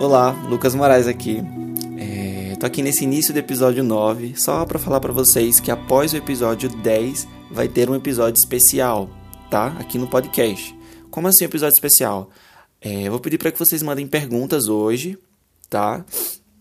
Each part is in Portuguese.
Olá, Lucas Moraes aqui. É, tô aqui nesse início do episódio 9, só para falar para vocês que após o episódio 10 vai ter um episódio especial, tá? Aqui no podcast. Como assim um episódio especial? É, eu vou pedir para que vocês mandem perguntas hoje, tá?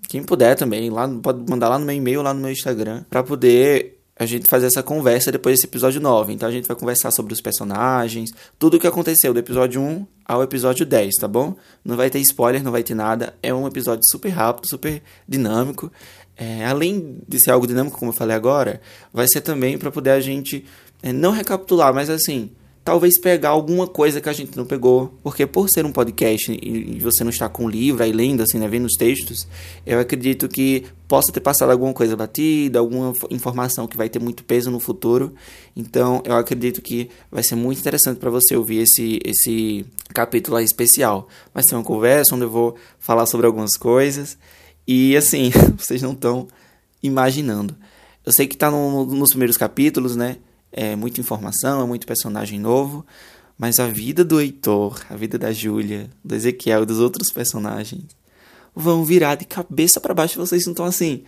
Quem puder também, lá, pode mandar lá no meu e-mail, lá no meu Instagram, para poder a gente fazer essa conversa depois desse episódio 9. Então a gente vai conversar sobre os personagens, tudo o que aconteceu do episódio 1 ao episódio 10, tá bom? Não vai ter spoiler, não vai ter nada. É um episódio super rápido, super dinâmico. É, além de ser algo dinâmico, como eu falei agora, vai ser também para poder a gente é, não recapitular, mas assim, talvez pegar alguma coisa que a gente não pegou, porque por ser um podcast e você não está com o livro aí lendo, assim, né, vendo os textos, eu acredito que possa ter passado alguma coisa batida, alguma informação que vai ter muito peso no futuro. Então, eu acredito que vai ser muito interessante para você ouvir esse, esse capítulo especial. Vai ser uma conversa onde eu vou falar sobre algumas coisas e, assim, vocês não estão imaginando. Eu sei que está no, nos primeiros capítulos, né? É muita informação, é muito personagem novo, mas a vida do Heitor, a vida da Júlia, do Ezequiel e dos outros personagens vão virar de cabeça para baixo. Vocês não estão assim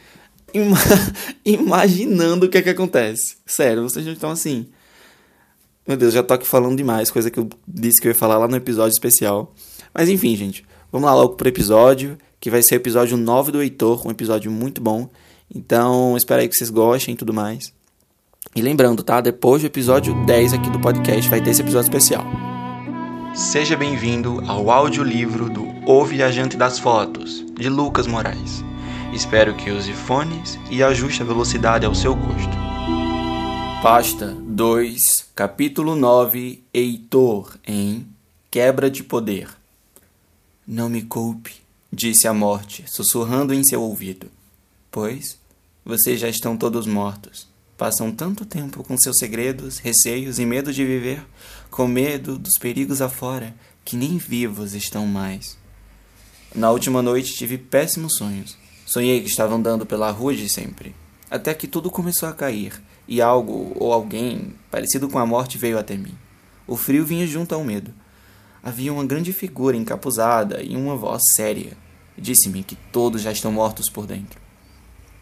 ima imaginando o que é que acontece. Sério, vocês não estão assim. Meu Deus, já tô aqui falando demais, coisa que eu disse que eu ia falar lá no episódio especial. Mas enfim, gente, vamos lá logo pro episódio, que vai ser o episódio 9 do Heitor, um episódio muito bom. Então, espero aí que vocês gostem e tudo mais. E lembrando, tá? Depois do episódio 10 aqui do podcast vai ter esse episódio especial. Seja bem-vindo ao audiolivro do O Viajante das Fotos, de Lucas Moraes. Espero que use fones e ajuste a velocidade ao seu gosto. Pasta 2, capítulo 9, Heitor, em Quebra de Poder. Não me culpe, disse a morte, sussurrando em seu ouvido, pois vocês já estão todos mortos. Passam tanto tempo com seus segredos, receios e medo de viver, com medo dos perigos afora, que nem vivos estão mais. Na última noite tive péssimos sonhos. Sonhei que estava andando pela rua de sempre, até que tudo começou a cair e algo ou alguém parecido com a morte veio até mim. O frio vinha junto ao medo. Havia uma grande figura encapuzada e uma voz séria. Disse-me que todos já estão mortos por dentro.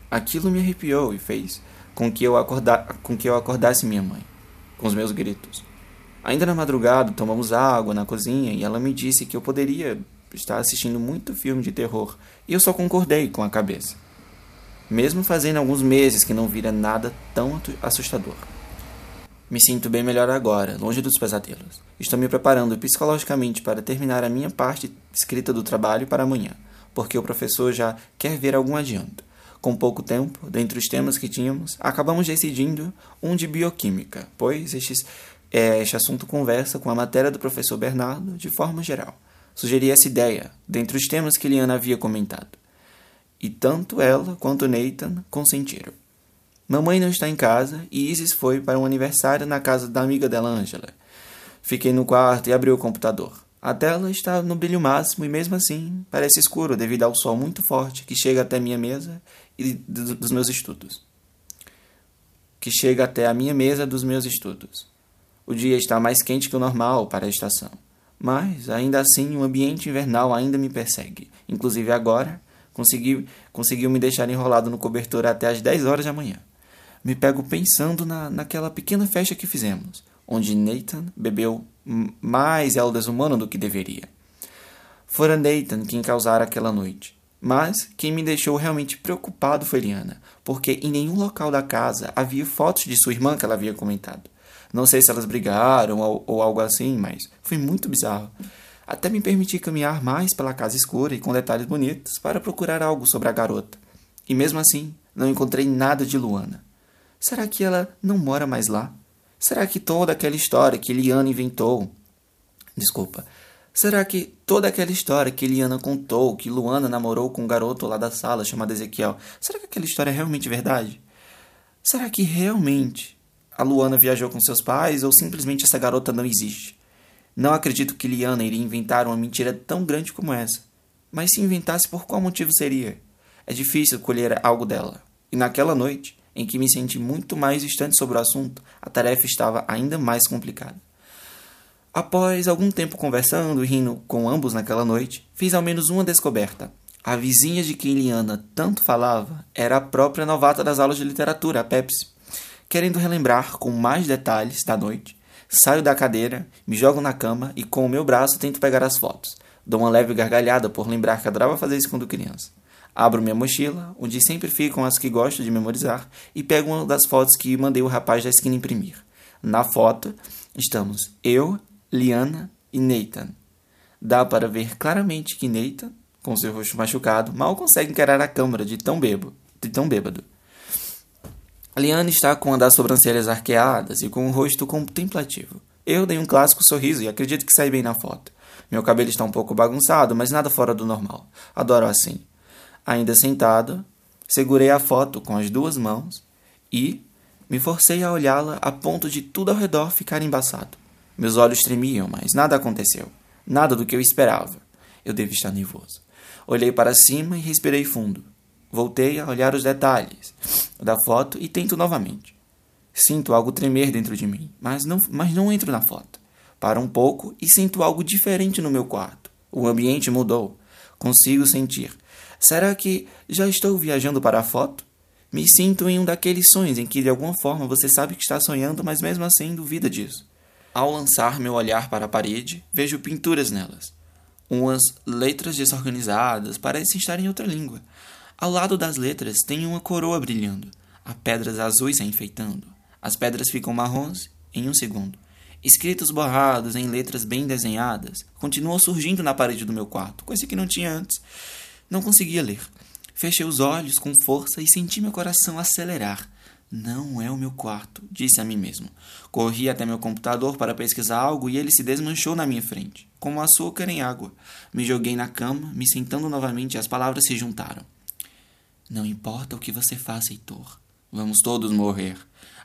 Aquilo me arrepiou e fez com que eu, acorda com que eu acordasse minha mãe, com os meus gritos. Ainda na madrugada, tomamos água na cozinha e ela me disse que eu poderia estar assistindo muito filme de terror e eu só concordei com a cabeça. Mesmo fazendo alguns meses que não vira nada tão assustador. Me sinto bem melhor agora, longe dos pesadelos. Estou me preparando psicologicamente para terminar a minha parte escrita do trabalho para amanhã, porque o professor já quer ver algum adianto. Com pouco tempo, dentre os temas que tínhamos, acabamos decidindo um de bioquímica, pois estes, é, este assunto conversa com a matéria do professor Bernardo de forma geral. Sugeri essa ideia, dentre os temas que Liana havia comentado. E tanto ela quanto Nathan consentiram. Mamãe não está em casa e Isis foi para um aniversário na casa da amiga dela, Angela. Fiquei no quarto e abri o computador. A tela está no brilho máximo e mesmo assim parece escuro devido ao sol muito forte que chega até minha mesa e dos meus estudos. Que chega até a minha mesa dos meus estudos. O dia está mais quente que o normal para a estação, mas ainda assim o ambiente invernal ainda me persegue. Inclusive agora, consegui, conseguiu me deixar enrolado no cobertor até as 10 horas da manhã. Me pego pensando na, naquela pequena festa que fizemos, onde Nathan bebeu mais Eldas humano do que deveria. Fora Nathan quem causara aquela noite. Mas quem me deixou realmente preocupado foi Liana, porque em nenhum local da casa havia fotos de sua irmã que ela havia comentado. Não sei se elas brigaram ou, ou algo assim, mas foi muito bizarro. Até me permiti caminhar mais pela casa escura e com detalhes bonitos para procurar algo sobre a garota. E mesmo assim, não encontrei nada de Luana. Será que ela não mora mais lá? Será que toda aquela história que Eliana inventou. Desculpa. Será que toda aquela história que Eliana contou, que Luana namorou com um garoto lá da sala chamado Ezequiel, será que aquela história é realmente verdade? Será que realmente a Luana viajou com seus pais ou simplesmente essa garota não existe? Não acredito que Liana iria inventar uma mentira tão grande como essa. Mas se inventasse, por qual motivo seria? É difícil colher algo dela. E naquela noite, em que me senti muito mais distante sobre o assunto, a tarefa estava ainda mais complicada. Após algum tempo conversando e rindo com ambos naquela noite, fiz ao menos uma descoberta. A vizinha de quem Liana tanto falava era a própria novata das aulas de literatura, a Pepsi. Querendo relembrar com mais detalhes da noite, saio da cadeira, me jogo na cama e com o meu braço tento pegar as fotos. Dou uma leve gargalhada por lembrar que adorava fazer isso quando criança. Abro minha mochila, onde sempre ficam as que gosto de memorizar, e pego uma das fotos que mandei o rapaz da esquina imprimir. Na foto, estamos eu, Liana e Nathan. Dá para ver claramente que Nathan com seu rosto machucado, mal consegue encarar a câmara de tão bêbado. De tão bêbado. Liane está com uma das sobrancelhas arqueadas e com o rosto contemplativo. Eu dei um clássico sorriso e acredito que saí bem na foto. Meu cabelo está um pouco bagunçado, mas nada fora do normal. Adoro assim. Ainda sentado, segurei a foto com as duas mãos e me forcei a olhá-la a ponto de tudo ao redor ficar embaçado. Meus olhos tremiam, mas nada aconteceu. Nada do que eu esperava. Eu devo estar nervoso. Olhei para cima e respirei fundo. Voltei a olhar os detalhes da foto e tento novamente. Sinto algo tremer dentro de mim, mas não, mas não entro na foto. Paro um pouco e sinto algo diferente no meu quarto. O ambiente mudou. Consigo sentir. Será que já estou viajando para a foto? Me sinto em um daqueles sonhos em que de alguma forma você sabe que está sonhando, mas mesmo assim duvida disso. Ao lançar meu olhar para a parede, vejo pinturas nelas. Umas letras desorganizadas parecem estar em outra língua. Ao lado das letras tem uma coroa brilhando. Há pedras azuis a enfeitando. As pedras ficam marrons em um segundo. Escritos borrados em letras bem desenhadas continuam surgindo na parede do meu quarto, coisa que não tinha antes. Não conseguia ler. Fechei os olhos com força e senti meu coração acelerar. Não é o meu quarto, disse a mim mesmo. Corri até meu computador para pesquisar algo e ele se desmanchou na minha frente, como açúcar em água. Me joguei na cama, me sentando novamente e as palavras se juntaram. Não importa o que você faça, Heitor. Vamos todos morrer.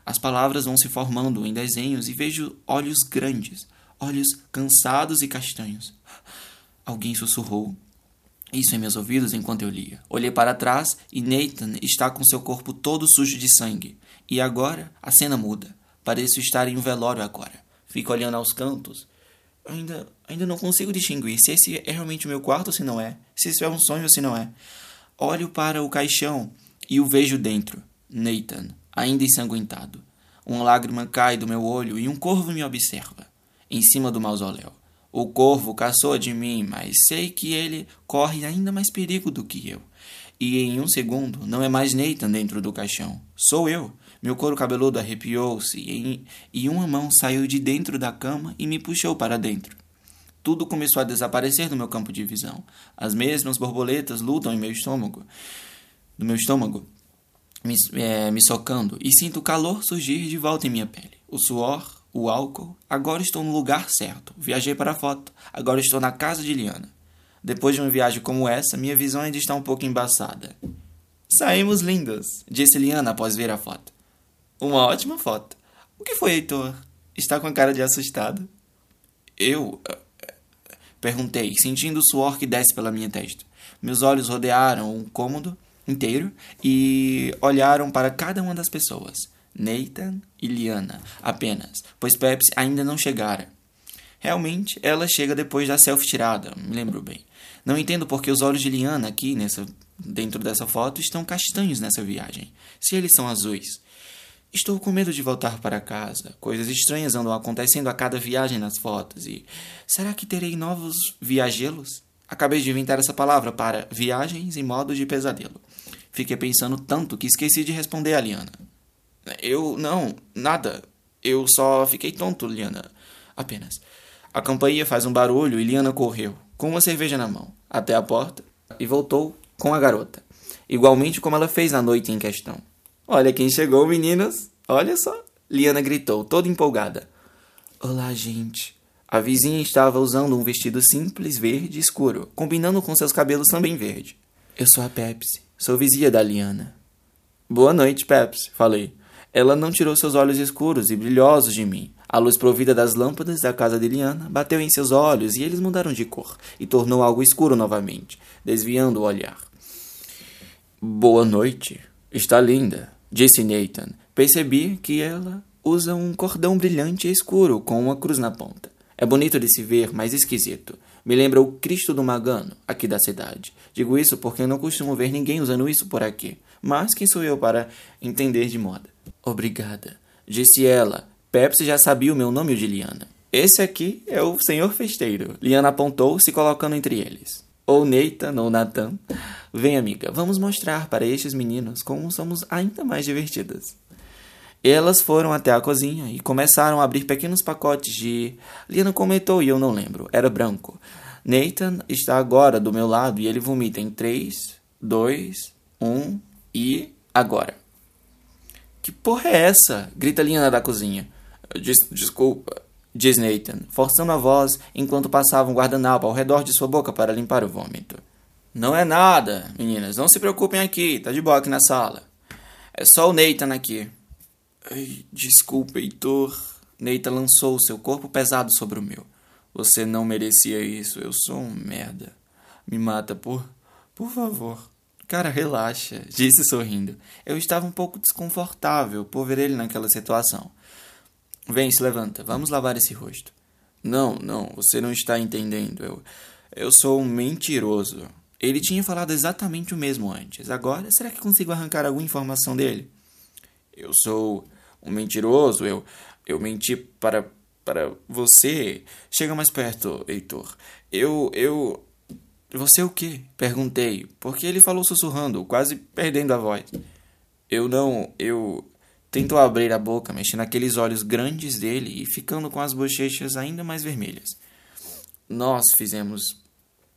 As palavras vão se formando em desenhos e vejo olhos grandes, olhos cansados e castanhos. Alguém sussurrou isso em meus ouvidos enquanto eu lia. Olhei para trás e Nathan está com seu corpo todo sujo de sangue. E agora a cena muda. Pareço estar em um velório agora. Fico olhando aos cantos. Ainda, ainda não consigo distinguir se esse é realmente o meu quarto ou se não é. Se isso é um sonho ou se não é. Olho para o caixão e o vejo dentro. Nathan, ainda ensanguentado. Uma lágrima cai do meu olho e um corvo me observa. Em cima do mausoléu. O corvo caçou de mim, mas sei que ele corre ainda mais perigo do que eu. E em um segundo, não é mais Nathan dentro do caixão. Sou eu. Meu couro cabeludo arrepiou-se e, e uma mão saiu de dentro da cama e me puxou para dentro. Tudo começou a desaparecer do meu campo de visão. As mesmas borboletas lutam em meu estômago, no meu estômago, me, é, me socando, e sinto o calor surgir de volta em minha pele. O suor o álcool, agora estou no lugar certo. Viajei para a foto, agora estou na casa de Liana. Depois de uma viagem como essa, minha visão ainda está um pouco embaçada. Saímos lindas, disse Liana após ver a foto. Uma ótima foto. O que foi, Heitor? Está com a cara de assustado. Eu? Eh, perguntei, sentindo o suor que desce pela minha testa. Meus olhos rodearam o cômodo inteiro e olharam para cada uma das pessoas. Nathan e Liana, apenas, pois Pepsi ainda não chegara. Realmente, ela chega depois da selfie tirada, me lembro bem. Não entendo porque os olhos de Liana aqui, nessa, dentro dessa foto, estão castanhos nessa viagem, se eles são azuis. Estou com medo de voltar para casa. Coisas estranhas andam acontecendo a cada viagem nas fotos e... Será que terei novos viagelos? Acabei de inventar essa palavra para viagens em modo de pesadelo. Fiquei pensando tanto que esqueci de responder a Liana. Eu. Não, nada. Eu só fiquei tonto, Liana. Apenas. A campainha faz um barulho e Liana correu, com uma cerveja na mão, até a porta e voltou com a garota, igualmente como ela fez na noite em questão. Olha quem chegou, meninas! Olha só! Liana gritou, toda empolgada. Olá, gente. A vizinha estava usando um vestido simples, verde escuro, combinando com seus cabelos também verde. Eu sou a Pepsi, sou vizinha da Liana. Boa noite, Pepsi, falei. Ela não tirou seus olhos escuros e brilhosos de mim. A luz provida das lâmpadas da casa de Liana bateu em seus olhos e eles mudaram de cor e tornou algo escuro novamente, desviando o olhar. Boa noite. Está linda, disse Nathan. Percebi que ela usa um cordão brilhante e escuro com uma cruz na ponta. É bonito de se ver, mas esquisito. Me lembra o Cristo do Magano, aqui da cidade. Digo isso porque não costumo ver ninguém usando isso por aqui. Mas quem sou eu para entender de moda? Obrigada, disse ela. Pepsi já sabia o meu nome de Liana. Esse aqui é o senhor festeiro. Liana apontou, se colocando entre eles. Ou Nathan ou Nathan. Vem, amiga, vamos mostrar para estes meninos como somos ainda mais divertidas. Elas foram até a cozinha e começaram a abrir pequenos pacotes de. Liana comentou e eu não lembro. Era branco. Nathan está agora do meu lado e ele vomita em 3, 2, 1 e. agora. Que porra é essa? grita Liana da cozinha. Des desculpa, diz Nathan, forçando a voz enquanto passava um guardanapo ao redor de sua boca para limpar o vômito. Não é nada, meninas, não se preocupem aqui, tá de boa aqui na sala. É só o Nathan aqui. Ai, desculpa, Heitor. Neita lançou seu corpo pesado sobre o meu. Você não merecia isso. Eu sou um merda. Me mata, por. Por favor. Cara, relaxa, disse sorrindo. Eu estava um pouco desconfortável por ver ele naquela situação. Vem, se levanta. Vamos lavar esse rosto. Não, não, você não está entendendo. Eu. Eu sou um mentiroso. Ele tinha falado exatamente o mesmo antes. Agora, será que consigo arrancar alguma informação dele? Eu sou um mentiroso, eu, eu menti para, para você. Chega mais perto, Heitor. Eu, eu. Você o quê? Perguntei, porque ele falou sussurrando, quase perdendo a voz. Eu não. Eu. Tentou abrir a boca, mexendo naqueles olhos grandes dele e ficando com as bochechas ainda mais vermelhas. Nós fizemos.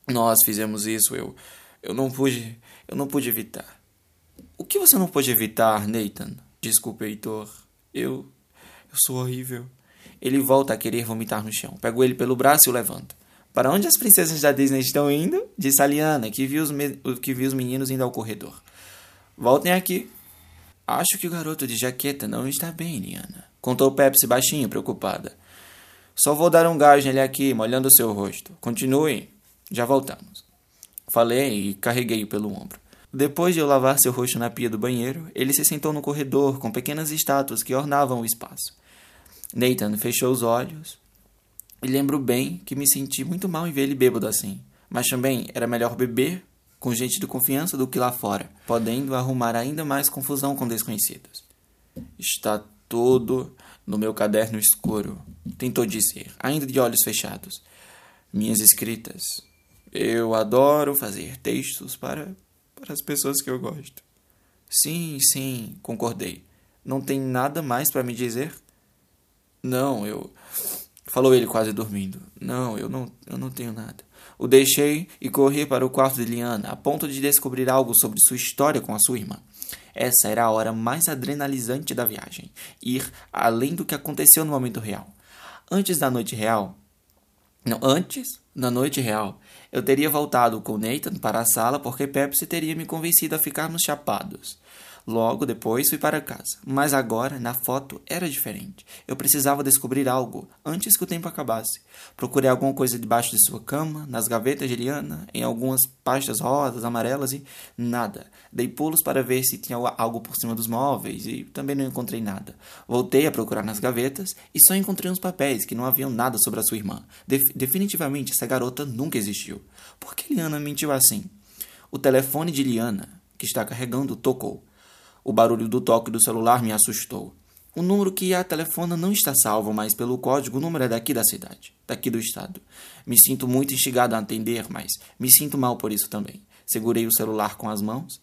Nós fizemos isso, eu. Eu não pude. Eu não pude evitar. O que você não pôde evitar, Nathan? Desculpe, Heitor. Eu. Eu sou horrível. Ele volta a querer vomitar no chão. Pego ele pelo braço e o levanto. Para onde as princesas da Disney estão indo? Disse a Liana, que viu os, que viu os meninos indo ao corredor. Voltem aqui. Acho que o garoto de jaqueta não está bem, Liana. Contou Pepsi baixinho, preocupada. Só vou dar um gás nele aqui, molhando seu rosto. Continue. Já voltamos. Falei e carreguei-o pelo ombro. Depois de eu lavar seu rosto na pia do banheiro, ele se sentou no corredor com pequenas estátuas que ornavam o espaço. Nathan fechou os olhos e lembro bem que me senti muito mal em ver ele bêbado assim. Mas também era melhor beber com gente de confiança do que lá fora, podendo arrumar ainda mais confusão com desconhecidos. Está todo no meu caderno escuro, tentou dizer, ainda de olhos fechados. Minhas escritas. Eu adoro fazer textos para para as pessoas que eu gosto. Sim, sim, concordei. Não tem nada mais para me dizer? Não, eu. Falou ele quase dormindo. Não, eu não, eu não tenho nada. O deixei e corri para o quarto de Liana, a ponto de descobrir algo sobre sua história com a sua irmã. Essa era a hora mais adrenalizante da viagem, ir além do que aconteceu no momento real. Antes da noite real, não, antes, na noite real, eu teria voltado com Nathan para a sala porque Pepsi teria me convencido a ficarmos chapados. Logo depois fui para casa, mas agora, na foto, era diferente. Eu precisava descobrir algo antes que o tempo acabasse. Procurei alguma coisa debaixo de sua cama, nas gavetas de Liana, em algumas pastas rosas, amarelas e nada. Dei pulos para ver se tinha algo por cima dos móveis e também não encontrei nada. Voltei a procurar nas gavetas e só encontrei uns papéis que não haviam nada sobre a sua irmã. definitivamente essa garota nunca existiu. Por que Liana mentiu assim? O telefone de Liana, que está carregando, tocou. O barulho do toque do celular me assustou. O número que a telefona não está salvo, mas pelo código o número é daqui da cidade, daqui do estado. Me sinto muito instigado a atender, mas me sinto mal por isso também. Segurei o celular com as mãos.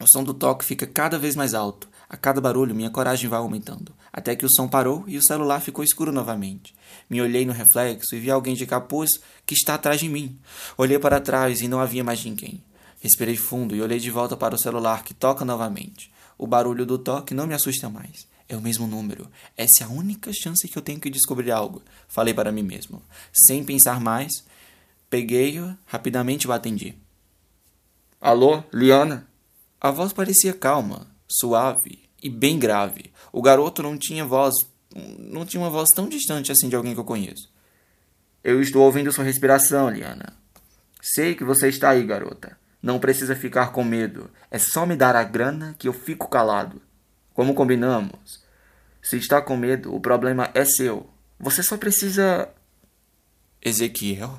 O som do toque fica cada vez mais alto. A cada barulho, minha coragem vai aumentando, até que o som parou e o celular ficou escuro novamente. Me olhei no reflexo e vi alguém de capuz que está atrás de mim. Olhei para trás e não havia mais ninguém. Respirei fundo e olhei de volta para o celular que toca novamente. O barulho do toque não me assusta mais. É o mesmo número. Essa é a única chance que eu tenho que descobrir algo. Falei para mim mesmo. Sem pensar mais, peguei-o, rapidamente o atendi. Alô, Liana? A voz parecia calma, suave e bem grave. O garoto não tinha voz, não tinha uma voz tão distante assim de alguém que eu conheço. Eu estou ouvindo sua respiração, Liana. Sei que você está aí, garota. Não precisa ficar com medo. É só me dar a grana que eu fico calado. Como combinamos? Se está com medo, o problema é seu. Você só precisa. Ezequiel?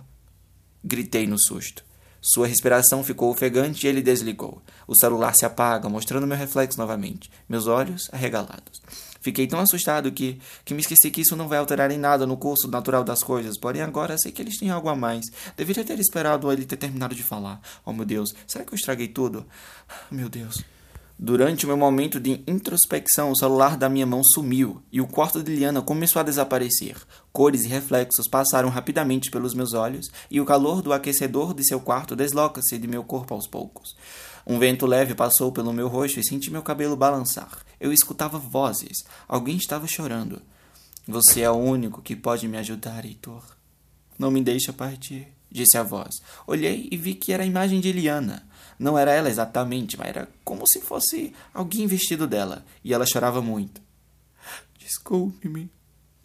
Gritei no susto. Sua respiração ficou ofegante e ele desligou. O celular se apaga, mostrando meu reflexo novamente, meus olhos arregalados. Fiquei tão assustado que, que me esqueci que isso não vai alterar em nada no curso natural das coisas. Porém, agora sei que eles têm algo a mais. Deveria ter esperado ele ter terminado de falar. Oh, meu Deus, será que eu estraguei tudo? Meu Deus. Durante o meu momento de introspecção, o celular da minha mão sumiu e o quarto de Liana começou a desaparecer. Cores e reflexos passaram rapidamente pelos meus olhos e o calor do aquecedor de seu quarto desloca-se de meu corpo aos poucos. Um vento leve passou pelo meu rosto e senti meu cabelo balançar. Eu escutava vozes. Alguém estava chorando. Você é o único que pode me ajudar, Heitor. Não me deixa partir, disse a voz. Olhei e vi que era a imagem de Eliana. Não era ela exatamente, mas era como se fosse alguém vestido dela. E ela chorava muito. Desculpe-me.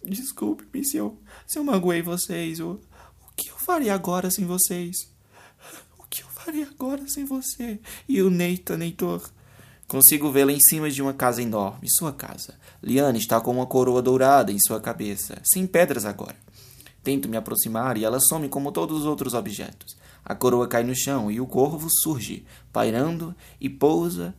Desculpe-me se eu, se eu magoei vocês. O, o que eu faria agora sem vocês? Faria agora sem você? E o Neita, Neitor? Consigo vê-la em cima de uma casa enorme, sua casa. Liane está com uma coroa dourada em sua cabeça, sem pedras agora. Tento me aproximar e ela some como todos os outros objetos. A coroa cai no chão e o corvo surge, pairando e pousa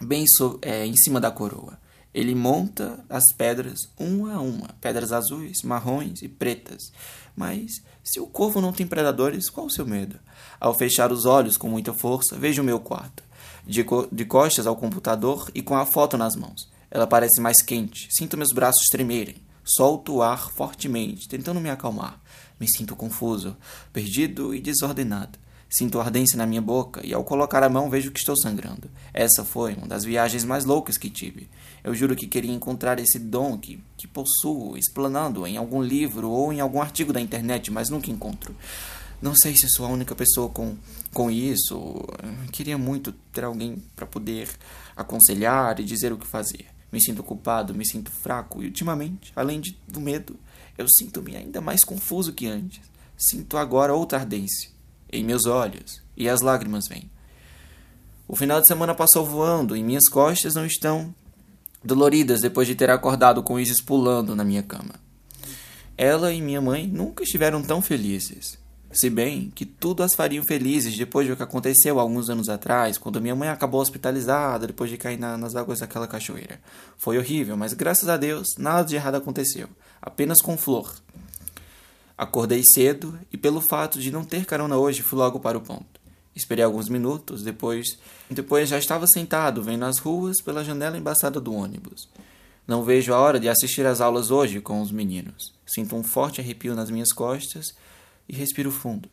bem so é, em cima da coroa. Ele monta as pedras uma a uma, pedras azuis, marrons e pretas. Mas se o corvo não tem predadores, qual o seu medo? Ao fechar os olhos com muita força, vejo o meu quarto, de, co de costas ao computador e com a foto nas mãos. Ela parece mais quente, sinto meus braços tremerem. Solto o ar fortemente, tentando me acalmar. Me sinto confuso, perdido e desordenado. Sinto ardência na minha boca e ao colocar a mão vejo que estou sangrando. Essa foi uma das viagens mais loucas que tive. Eu juro que queria encontrar esse dom que, que possuo, explanando em algum livro ou em algum artigo da internet, mas nunca encontro. Não sei se sou a única pessoa com, com isso. Queria muito ter alguém para poder aconselhar e dizer o que fazer. Me sinto culpado, me sinto fraco e ultimamente, além de, do medo, eu sinto-me ainda mais confuso que antes. Sinto agora outra ardência em meus olhos, e as lágrimas vêm. O final de semana passou voando e minhas costas não estão doloridas depois de ter acordado com Isis pulando na minha cama. Ela e minha mãe nunca estiveram tão felizes. Se bem que tudo as fariam felizes depois do que aconteceu alguns anos atrás, quando minha mãe acabou hospitalizada depois de cair na, nas águas daquela cachoeira. Foi horrível, mas graças a Deus nada de errado aconteceu. Apenas com Flor. Acordei cedo e, pelo fato de não ter carona hoje, fui logo para o ponto. Esperei alguns minutos, depois, depois já estava sentado, vendo as ruas pela janela embaçada do ônibus. Não vejo a hora de assistir às aulas hoje com os meninos. Sinto um forte arrepio nas minhas costas e respiro fundo.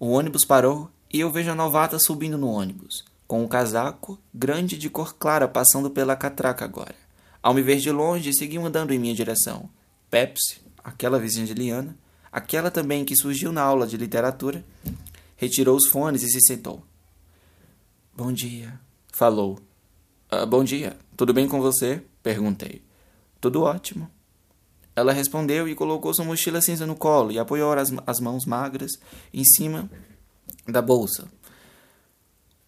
O ônibus parou e eu vejo a novata subindo no ônibus, com um casaco grande de cor clara passando pela catraca agora. Ao me ver de longe, seguiu andando em minha direção. Pepsi, aquela vizinha de Liana, aquela também que surgiu na aula de literatura, retirou os fones e se sentou. Bom dia, falou. Ah, bom dia, tudo bem com você? perguntei. Tudo ótimo. Ela respondeu e colocou sua mochila cinza no colo e apoiou as, as mãos magras em cima da bolsa.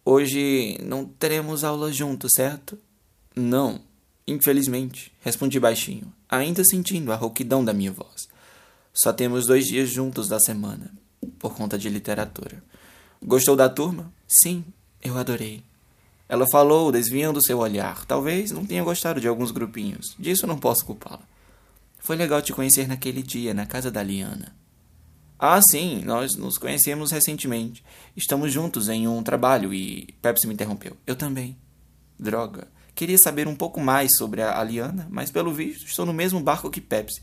Hoje não teremos aula juntos, certo? Não, infelizmente, respondi baixinho, ainda sentindo a rouquidão da minha voz. Só temos dois dias juntos da semana, por conta de literatura. Gostou da turma? Sim, eu adorei. Ela falou, desviando seu olhar. Talvez não tenha gostado de alguns grupinhos. Disso não posso culpá-la. Foi legal te conhecer naquele dia, na casa da Liana. Ah, sim, nós nos conhecemos recentemente. Estamos juntos em um trabalho e. Pepsi me interrompeu. Eu também. Droga. Queria saber um pouco mais sobre a Liana, mas pelo visto estou no mesmo barco que Pepsi.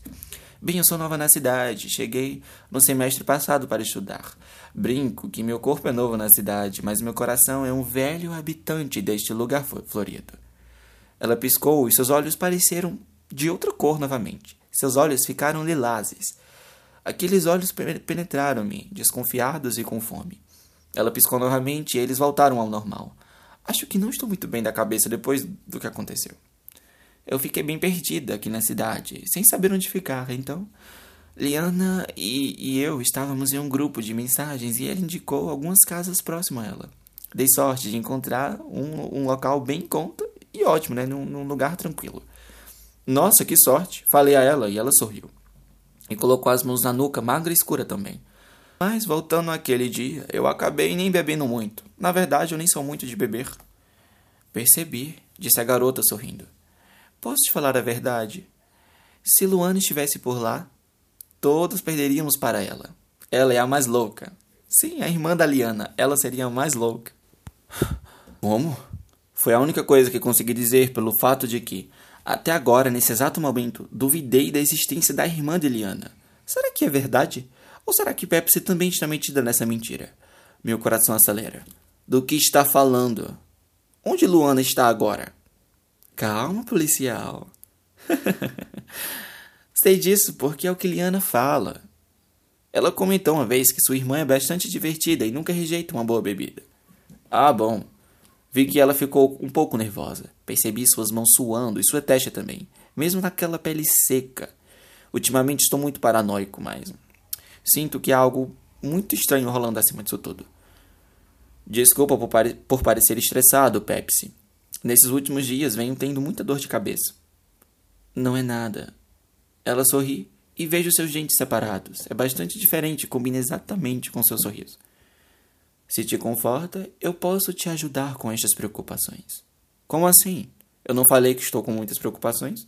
Bem, eu sou nova na cidade, cheguei no semestre passado para estudar. Brinco que meu corpo é novo na cidade, mas meu coração é um velho habitante deste lugar florido. Ela piscou e seus olhos pareceram de outra cor novamente. Seus olhos ficaram lilazes. Aqueles olhos penetraram-me, desconfiados e com fome. Ela piscou novamente e eles voltaram ao normal. Acho que não estou muito bem da cabeça depois do que aconteceu. Eu fiquei bem perdida aqui na cidade, sem saber onde ficar, então. Liana e, e eu estávamos em um grupo de mensagens e ela indicou algumas casas próximas a ela. Dei sorte de encontrar um, um local bem em conta e ótimo, né? Num, num lugar tranquilo. Nossa, que sorte! Falei a ela e ela sorriu. e colocou as mãos na nuca magra e escura também. Mas voltando àquele dia, eu acabei nem bebendo muito. Na verdade, eu nem sou muito de beber. Percebi, disse a garota sorrindo. Posso te falar a verdade? Se Luana estivesse por lá, todos perderíamos para ela. Ela é a mais louca. Sim, a irmã da Liana. Ela seria a mais louca. Como? Foi a única coisa que consegui dizer pelo fato de que, até agora, nesse exato momento, duvidei da existência da irmã de Liana. Será que é verdade? Ou será que Pepsi também está metida nessa mentira? Meu coração acelera. Do que está falando? Onde Luana está agora? Calma, policial. Sei disso porque é o que Liana fala. Ela comentou uma vez que sua irmã é bastante divertida e nunca rejeita uma boa bebida. Ah, bom. Vi que ela ficou um pouco nervosa. Percebi suas mãos suando e sua testa também, mesmo naquela pele seca. Ultimamente estou muito paranoico, mas sinto que há algo muito estranho rolando acima disso tudo. Desculpa por, pare por parecer estressado, Pepsi. Nesses últimos dias venho tendo muita dor de cabeça. Não é nada. Ela sorri e vejo seus dentes separados. É bastante diferente combina exatamente com seu sorriso. Se te conforta, eu posso te ajudar com estas preocupações. Como assim? Eu não falei que estou com muitas preocupações?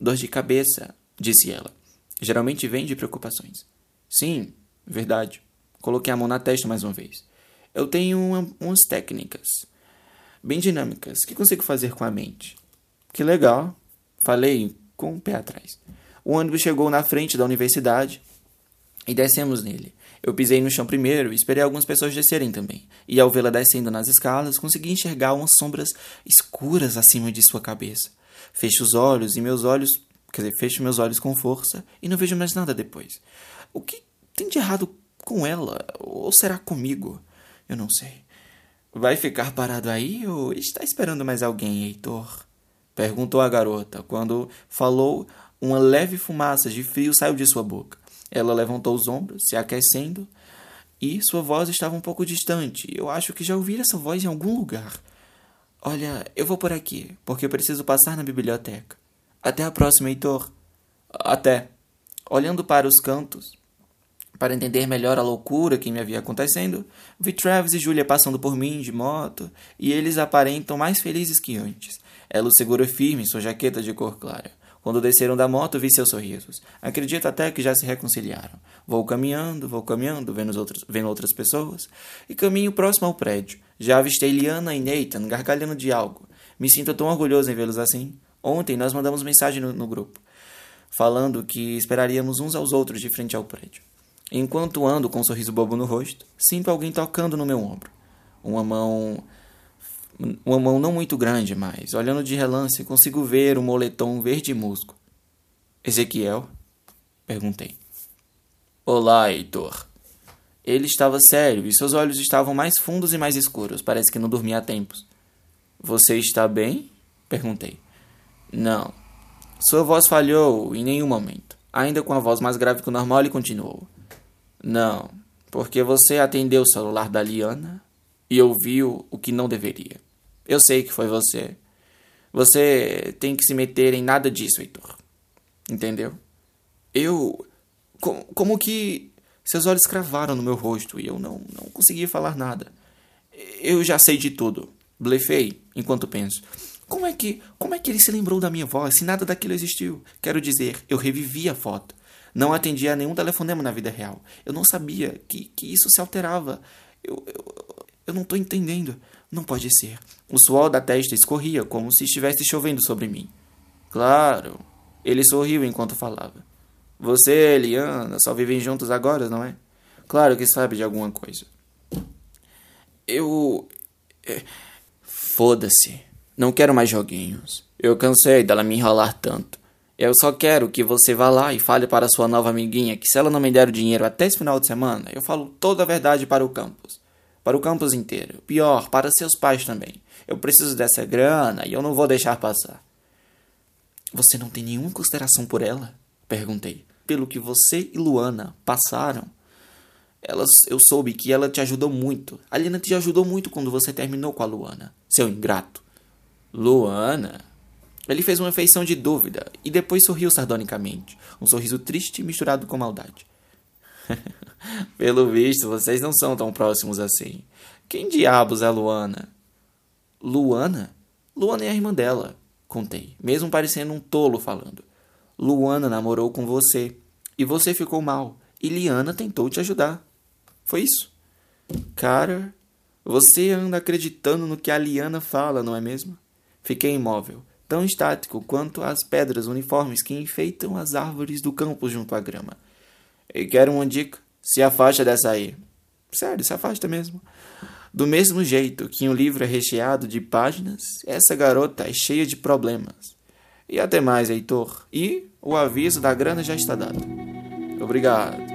Dor de cabeça, disse ela. Geralmente vem de preocupações. Sim, verdade. Coloquei a mão na testa mais uma vez. Eu tenho uma, umas técnicas bem dinâmicas que consigo fazer com a mente. Que legal. Falei com o pé atrás. O ônibus chegou na frente da universidade e descemos nele. Eu pisei no chão primeiro e esperei algumas pessoas descerem também. E ao vê-la descendo nas escadas, consegui enxergar umas sombras escuras acima de sua cabeça. Fecho os olhos e meus olhos. Quer dizer, fecho meus olhos com força e não vejo mais nada depois. O que tem de errado com ela? Ou será comigo? Eu não sei. Vai ficar parado aí ou está esperando mais alguém, Heitor? Perguntou a garota. Quando falou, uma leve fumaça de frio saiu de sua boca. Ela levantou os ombros, se aquecendo, e sua voz estava um pouco distante. Eu acho que já ouvi essa voz em algum lugar. Olha, eu vou por aqui, porque eu preciso passar na biblioteca. Até a próxima, Heitor. Até. Olhando para os cantos, para entender melhor a loucura que me havia acontecendo, vi Travis e Julia passando por mim de moto, e eles aparentam mais felizes que antes. Ela o segura firme em sua jaqueta de cor clara. Quando desceram da moto, vi seus sorrisos. Acredito até que já se reconciliaram. Vou caminhando, vou caminhando, vendo, outros, vendo outras pessoas, e caminho próximo ao prédio. Já avistei Liana e Nathan gargalhando de algo. Me sinto tão orgulhoso em vê-los assim. Ontem nós mandamos mensagem no, no grupo, falando que esperaríamos uns aos outros de frente ao prédio. Enquanto ando com um sorriso bobo no rosto, sinto alguém tocando no meu ombro. Uma mão uma mão não muito grande, mas, olhando de relance, consigo ver um moletom verde musgo. Ezequiel? Perguntei. Olá, Heitor. Ele estava sério e seus olhos estavam mais fundos e mais escuros. Parece que não dormia há tempos. Você está bem? Perguntei. Não. Sua voz falhou em nenhum momento. Ainda com a voz mais grave que o normal, ele continuou. Não, porque você atendeu o celular da Liana e ouviu o que não deveria. Eu sei que foi você. Você tem que se meter em nada disso, Heitor. Entendeu? Eu. Como, que. Seus olhos cravaram no meu rosto e eu não, não conseguia falar nada. Eu já sei de tudo. Blefei enquanto penso. Como é que. Como é que ele se lembrou da minha voz se nada daquilo existiu? Quero dizer, eu revivi a foto. Não atendia a nenhum telefonema na vida real. Eu não sabia que, que isso se alterava. Eu, eu, eu não estou entendendo. Não pode ser. O suor da testa escorria como se estivesse chovendo sobre mim. Claro. Ele sorriu enquanto falava. Você Eliana só vivem juntos agora, não é? Claro que sabe de alguma coisa. Eu. É, foda-se. Não quero mais joguinhos. Eu cansei dela me enrolar tanto. Eu só quero que você vá lá e fale para sua nova amiguinha que se ela não me der o dinheiro até esse final de semana, eu falo toda a verdade para o campus para o campus inteiro. Pior, para seus pais também. Eu preciso dessa grana e eu não vou deixar passar. Você não tem nenhuma consideração por ela? Perguntei. Pelo que você e Luana passaram, elas, eu soube que ela te ajudou muito. A Lina te ajudou muito quando você terminou com a Luana, seu ingrato. Luana? Ele fez uma feição de dúvida e depois sorriu sardonicamente, um sorriso triste misturado com maldade. Pelo visto, vocês não são tão próximos assim. Quem diabos é Luana? Luana? Luana é a irmã dela, contei, mesmo parecendo um tolo falando. Luana namorou com você e você ficou mal e Liana tentou te ajudar. Foi isso? Cara, você anda acreditando no que a Liana fala, não é mesmo? Fiquei imóvel, tão estático quanto as pedras uniformes que enfeitam as árvores do campo junto à grama. E quero uma dica. Se afasta dessa aí. Sério, se afasta mesmo. Do mesmo jeito que um livro é recheado de páginas, essa garota é cheia de problemas. E até mais, Heitor. E o aviso da grana já está dado. Obrigado.